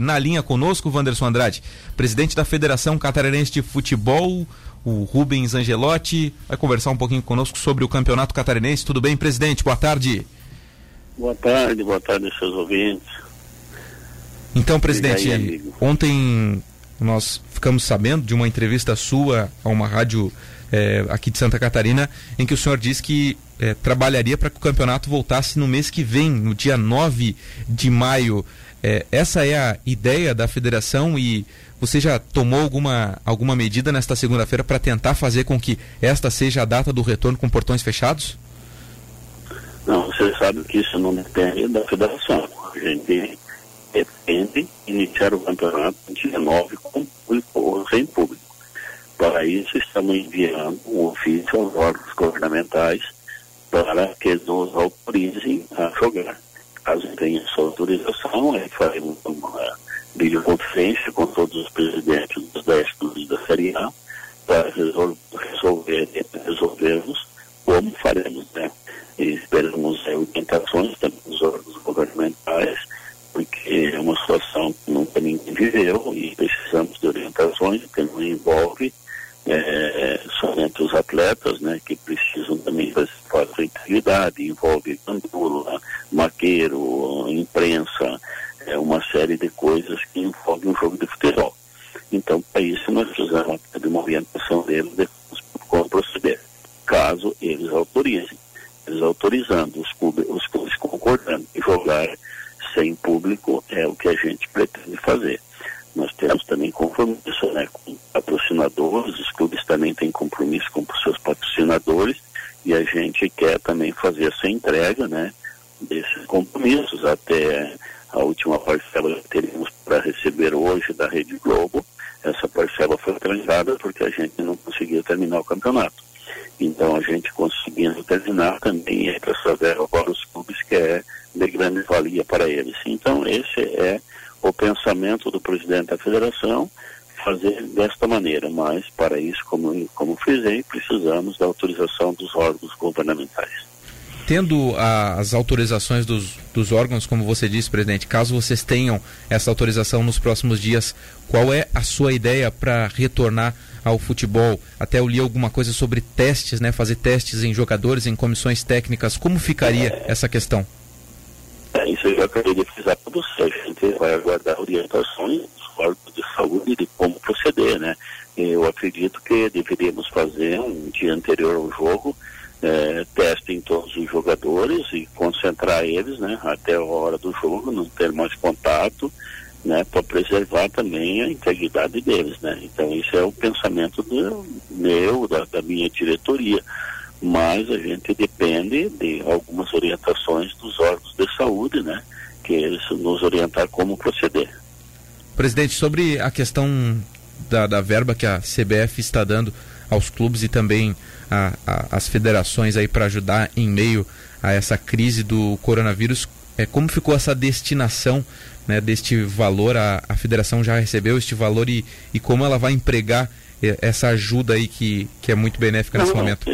Na linha conosco, Wanderson Andrade, presidente da Federação Catarinense de Futebol, o Rubens Angelotti, vai conversar um pouquinho conosco sobre o Campeonato Catarinense. Tudo bem, presidente? Boa tarde. Boa tarde, boa tarde, seus ouvintes. Então, presidente, aí, ontem nós ficamos sabendo de uma entrevista sua a uma rádio é, aqui de Santa Catarina, em que o senhor disse que é, trabalharia para que o campeonato voltasse no mês que vem, no dia 9 de maio. É, essa é a ideia da federação e você já tomou alguma, alguma medida nesta segunda-feira para tentar fazer com que esta seja a data do retorno com portões fechados? Não, você sabe que isso não depende da federação. A gente depende iniciar o campeonato dia 9 com público ou sem público. Para isso, estamos enviando um ofício aos órgãos governamentais para que nos autorizem a jogar. Caso tenha sua autorização, aí faremos uma videoconferência com todos os presidentes dos 10 clubes da Série A para resolver, resolvermos como faremos, né? E esperamos é, orientações também dos órgãos governamentais, porque é uma situação que nunca ninguém viveu e precisamos de orientações que não envolve os atletas, né, que precisam também fazer sua atividade, envolve cantor, maqueiro, imprensa, é uma série de coisas que envolvem um jogo de futebol. Então, para isso, nós precisamos de uma orientação deles de como proceder, caso eles autorizem. Eles autorizando, os clubes, os clubes concordando e jogar sem público é o que a gente temos também compromisso né, com patrocinadores, os clubes também têm compromisso com os seus patrocinadores e a gente quer também fazer essa entrega né, desses compromissos até a última parcela que teríamos para receber hoje da Rede Globo. Essa parcela foi atrasada porque a gente não conseguia terminar o campeonato. Então a gente conseguindo terminar também é para saber agora os clubes que é de grande valia para eles. Então esse é o pensamento do presidente da federação fazer desta maneira, mas para isso, como, como fizei, precisamos da autorização dos órgãos governamentais. Tendo a, as autorizações dos, dos órgãos, como você disse, presidente, caso vocês tenham essa autorização nos próximos dias, qual é a sua ideia para retornar ao futebol? Até eu li alguma coisa sobre testes, né? Fazer testes em jogadores, em comissões técnicas. Como ficaria essa questão? Isso eu já acabei de para você. A gente vai aguardar orientações dos órgãos de saúde de como proceder, né? Eu acredito que deveríamos fazer um dia anterior ao jogo é, teste em todos os jogadores e concentrar eles, né, até a hora do jogo, não ter mais contato, né, para preservar também a integridade deles, né. Então isso é o pensamento do meu, da, da minha diretoria, mas a gente depende de algumas orientações dos órgãos de saúde, né, que eles nos orientar como proceder. Presidente, sobre a questão da, da verba que a CBF está dando aos clubes e também as federações aí para ajudar em meio a essa crise do coronavírus. É, como ficou essa destinação né, deste valor? A, a federação já recebeu este valor e, e como ela vai empregar é, essa ajuda aí que, que é muito benéfica não, nesse não, momento?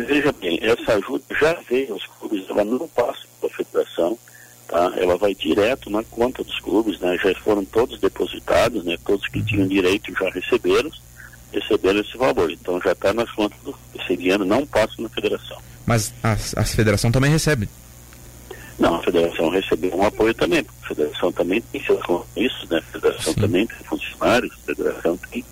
Veja bem, essa ajuda já veio aos clubes, ela não passa pela federação, tá? ela vai direto na conta dos clubes, né? já foram todos depositados, né? todos que tinham direito já receberam, receberam esse valor. Então já está nas contas do esse ano não passa na federação. Mas a, a federação também recebe? Não, a federação recebeu um apoio também. A federação também tem seus compromissos, né? A federação Sim. também tem funcionários, a federação tem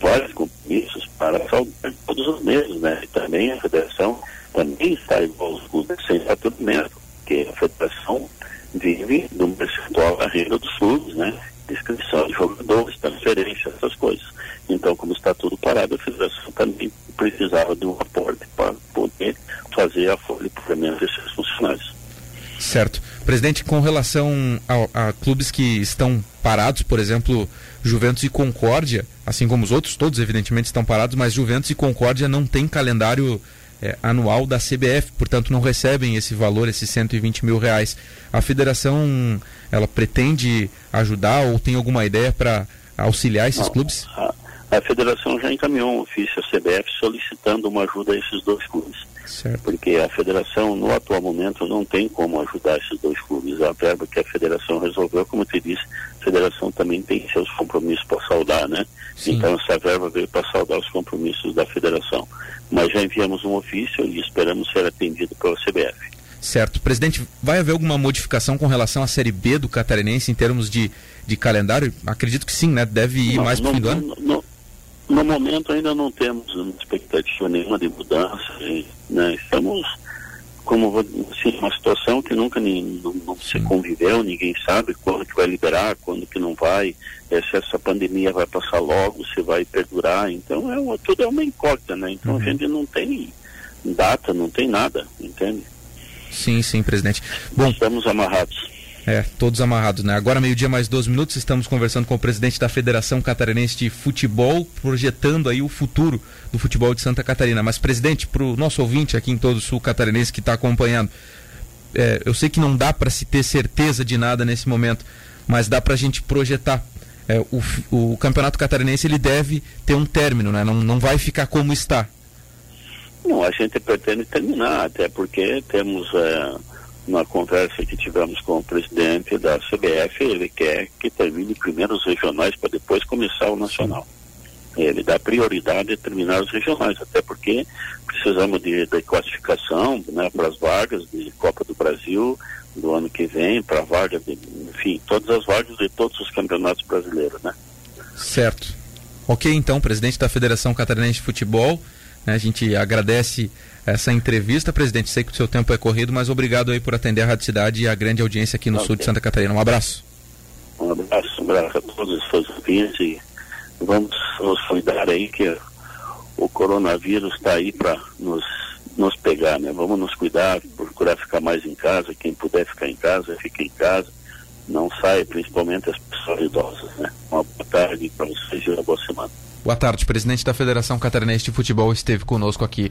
vários compromissos para saudar todos os meses, né? Também a federação também está igual aos clubes sem faturamento, porque a federação vive do percentual da renda dos clubes, né? Descrição de jogadores, transferência, essas coisas. Então, como está tudo parado, a federação também precisava de um aporte para poder fazer a folha de pagamento desses funcionários. Certo. Presidente, com relação a, a, clubes que estão parados, por exemplo, Juventus e Concórdia, assim como os outros, todos evidentemente estão parados, mas Juventus e Concórdia não têm calendário é, anual da CBF, portanto não recebem esse valor, esses 120 mil reais. A federação, ela pretende ajudar ou tem alguma ideia para auxiliar esses não, clubes? A, a federação já encaminhou um ofício à CBF solicitando uma ajuda a esses dois clubes. Certo. Porque a federação, no atual momento, não tem como ajudar esses dois clubes. A verba que a federação resolveu, como eu te disse, a federação também tem seus compromissos para saudar, né? Sim. Então essa verba veio para saudar os compromissos da federação. Mas já enviamos um ofício e esperamos ser atendido pela CBF. Certo. Presidente, vai haver alguma modificação com relação à Série B do Catarinense em termos de, de calendário? Acredito que sim, né? Deve ir não, mais para o fim do ano? Não, no momento ainda não temos expectativa nenhuma de mudança, né? Estamos como assim, uma situação que nunca nem, não, não se conviveu, ninguém sabe quando que vai liberar, quando que não vai, é, se essa pandemia vai passar logo, se vai perdurar, então é uma, tudo é uma incógnita, né? Então uhum. a gente não tem data, não tem nada, entende? Sim, sim, presidente. Bom, estamos amarrados. É, todos amarrados, né? Agora, meio-dia mais 12 minutos, estamos conversando com o presidente da Federação Catarinense de Futebol, projetando aí o futuro do futebol de Santa Catarina. Mas, presidente, para o nosso ouvinte aqui em todo o sul catarinense que está acompanhando, é, eu sei que não dá para se ter certeza de nada nesse momento, mas dá para a gente projetar. É, o, o campeonato catarinense ele deve ter um término, né? Não, não vai ficar como está. Não, a gente pretende terminar, até porque temos. Na conversa que tivemos com o presidente da CBF, ele quer que termine primeiro os regionais para depois começar o nacional. Ele dá prioridade a terminar os regionais, até porque precisamos de, de classificação né, para as vagas de Copa do Brasil do ano que vem, para vagas, de, enfim, todas as vagas de todos os campeonatos brasileiros, né? Certo. Ok, então, presidente da Federação Catarinense de Futebol, a gente agradece essa entrevista, presidente. Sei que o seu tempo é corrido, mas obrigado aí por atender a Rádio Cidade e a grande audiência aqui no okay. sul de Santa Catarina. Um abraço. Um abraço, um abraço a todos os seus ouvintes e vamos nos cuidar aí que o coronavírus está aí para nos, nos pegar, né? Vamos nos cuidar, procurar ficar mais em casa. Quem puder ficar em casa, fique em casa. Não saia, principalmente as pessoas idosas, né? Uma boa tarde para vocês e uma boa semana. Boa tarde, presidente da Federação Catarinense de Futebol esteve conosco aqui